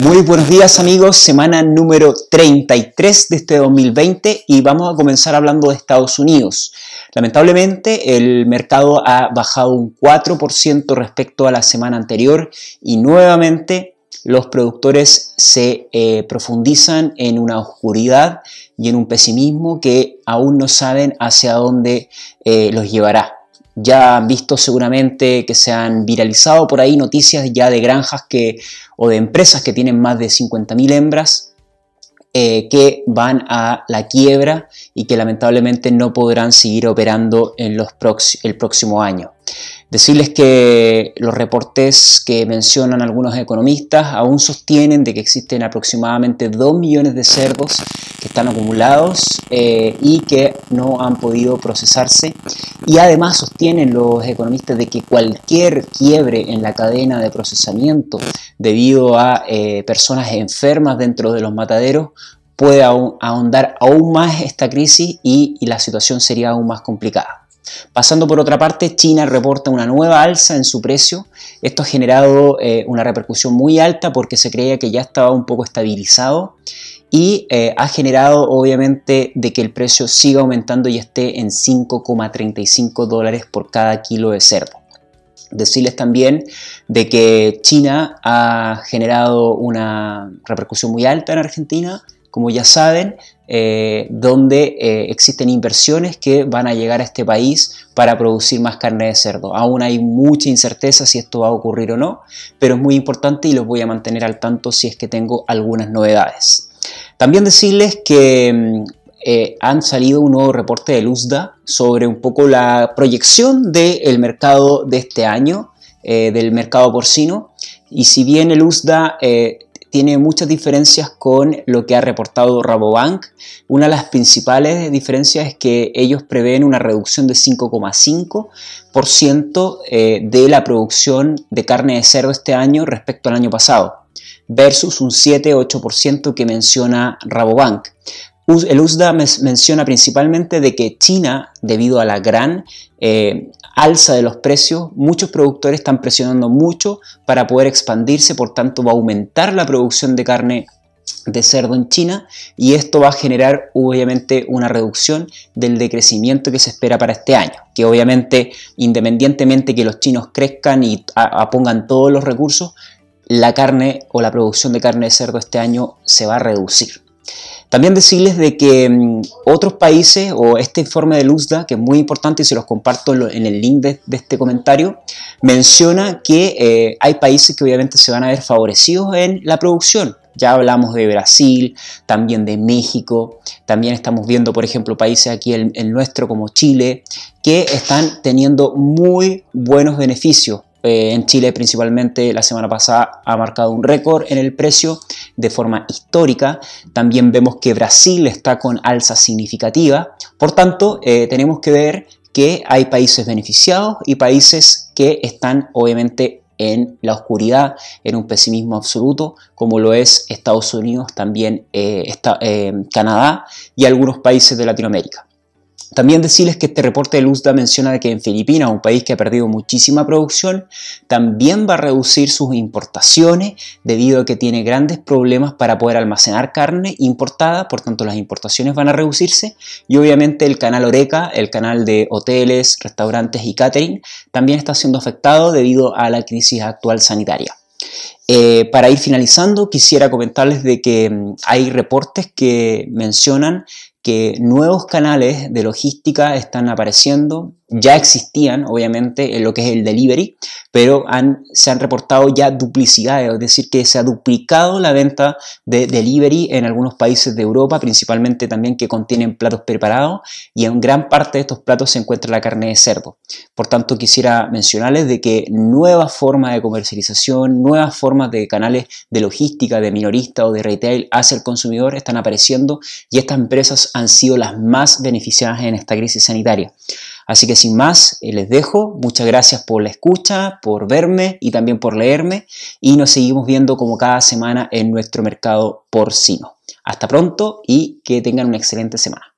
Muy buenos días amigos, semana número 33 de este 2020 y vamos a comenzar hablando de Estados Unidos. Lamentablemente el mercado ha bajado un 4% respecto a la semana anterior y nuevamente los productores se eh, profundizan en una oscuridad y en un pesimismo que aún no saben hacia dónde eh, los llevará. Ya han visto seguramente que se han viralizado por ahí noticias ya de granjas que, o de empresas que tienen más de 50.000 hembras eh, que van a la quiebra y que lamentablemente no podrán seguir operando en los el próximo año. Decirles que los reportes que mencionan algunos economistas aún sostienen de que existen aproximadamente 2 millones de cerdos que están acumulados eh, y que no han podido procesarse. Y además sostienen los economistas de que cualquier quiebre en la cadena de procesamiento debido a eh, personas enfermas dentro de los mataderos puede ahondar aún más esta crisis y la situación sería aún más complicada. Pasando por otra parte, China reporta una nueva alza en su precio. Esto ha generado eh, una repercusión muy alta porque se creía que ya estaba un poco estabilizado y eh, ha generado obviamente de que el precio siga aumentando y esté en 5,35 dólares por cada kilo de cerdo. Decirles también de que China ha generado una repercusión muy alta en Argentina, como ya saben, eh, donde eh, existen inversiones que van a llegar a este país para producir más carne de cerdo. Aún hay mucha incerteza si esto va a ocurrir o no, pero es muy importante y los voy a mantener al tanto si es que tengo algunas novedades. También decirles que mm, eh, han salido un nuevo reporte de Luzda sobre un poco la proyección del mercado de este año, del mercado porcino. Y si bien el USDA tiene muchas diferencias con lo que ha reportado Rabobank. Una de las principales diferencias es que ellos prevén una reducción de 5,5% eh, de la producción de carne de cerdo este año respecto al año pasado, versus un 7-8% que menciona Rabobank. El USDA menciona principalmente de que China, debido a la gran eh, alza de los precios, muchos productores están presionando mucho para poder expandirse, por tanto va a aumentar la producción de carne de cerdo en China y esto va a generar obviamente una reducción del decrecimiento que se espera para este año, que obviamente independientemente que los chinos crezcan y pongan todos los recursos, la carne o la producción de carne de cerdo este año se va a reducir. También decirles de que mm, otros países, o este informe de Luzda, que es muy importante y se los comparto en el link de, este comentario, menciona que eh, hay países que obviamente se van a ver favorecidos en la producción. Ya hablamos de Brasil, también de México, también estamos viendo, por ejemplo, países aquí, el nuestro como Chile, que están teniendo muy buenos beneficios eh, en Chile principalmente la semana pasada ha marcado un récord en el precio de forma histórica. También vemos que Brasil está con alza significativa. Por tanto, eh, tenemos que ver que hay países beneficiados y países que están obviamente en la oscuridad, en un pesimismo absoluto, como lo es Estados Unidos, también eh, Canadá y algunos países de Latinoamérica. También decirles que este reporte de Luzda menciona que en Filipinas, un país que ha perdido muchísima producción, también va a reducir sus importaciones debido a que tiene grandes problemas para poder almacenar carne importada, por tanto las importaciones van a reducirse y obviamente el canal Oreca, el canal de hoteles, restaurantes y catering, también está siendo afectado debido a la crisis actual sanitaria. Eh, para ir finalizando, quisiera comentarles de que mm, hay reportes que mencionan que nuevos canales de logística están apareciendo, ya existían obviamente en lo que es el delivery, pero se han reportado ya duplicidades, es decir, que se ha duplicado la venta de delivery en algunos países de Europa, principalmente también que contienen platos preparados y en gran parte de estos platos se encuentra la carne de cerdo. Por tanto, quisiera mencionarles de que nuevas formas de comercialización, nuevas formas de canales de logística, de minorista o de retail hacia el consumidor están apareciendo y estas empresas han sido las más beneficiadas en esta crisis sanitaria. Así que sin más, eh, les dejo. Muchas gracias por la escucha, por verme y también por leerme. Y nos seguimos viendo como cada semana en nuestro mercado porcino. Hasta pronto y que tengan una excelente semana.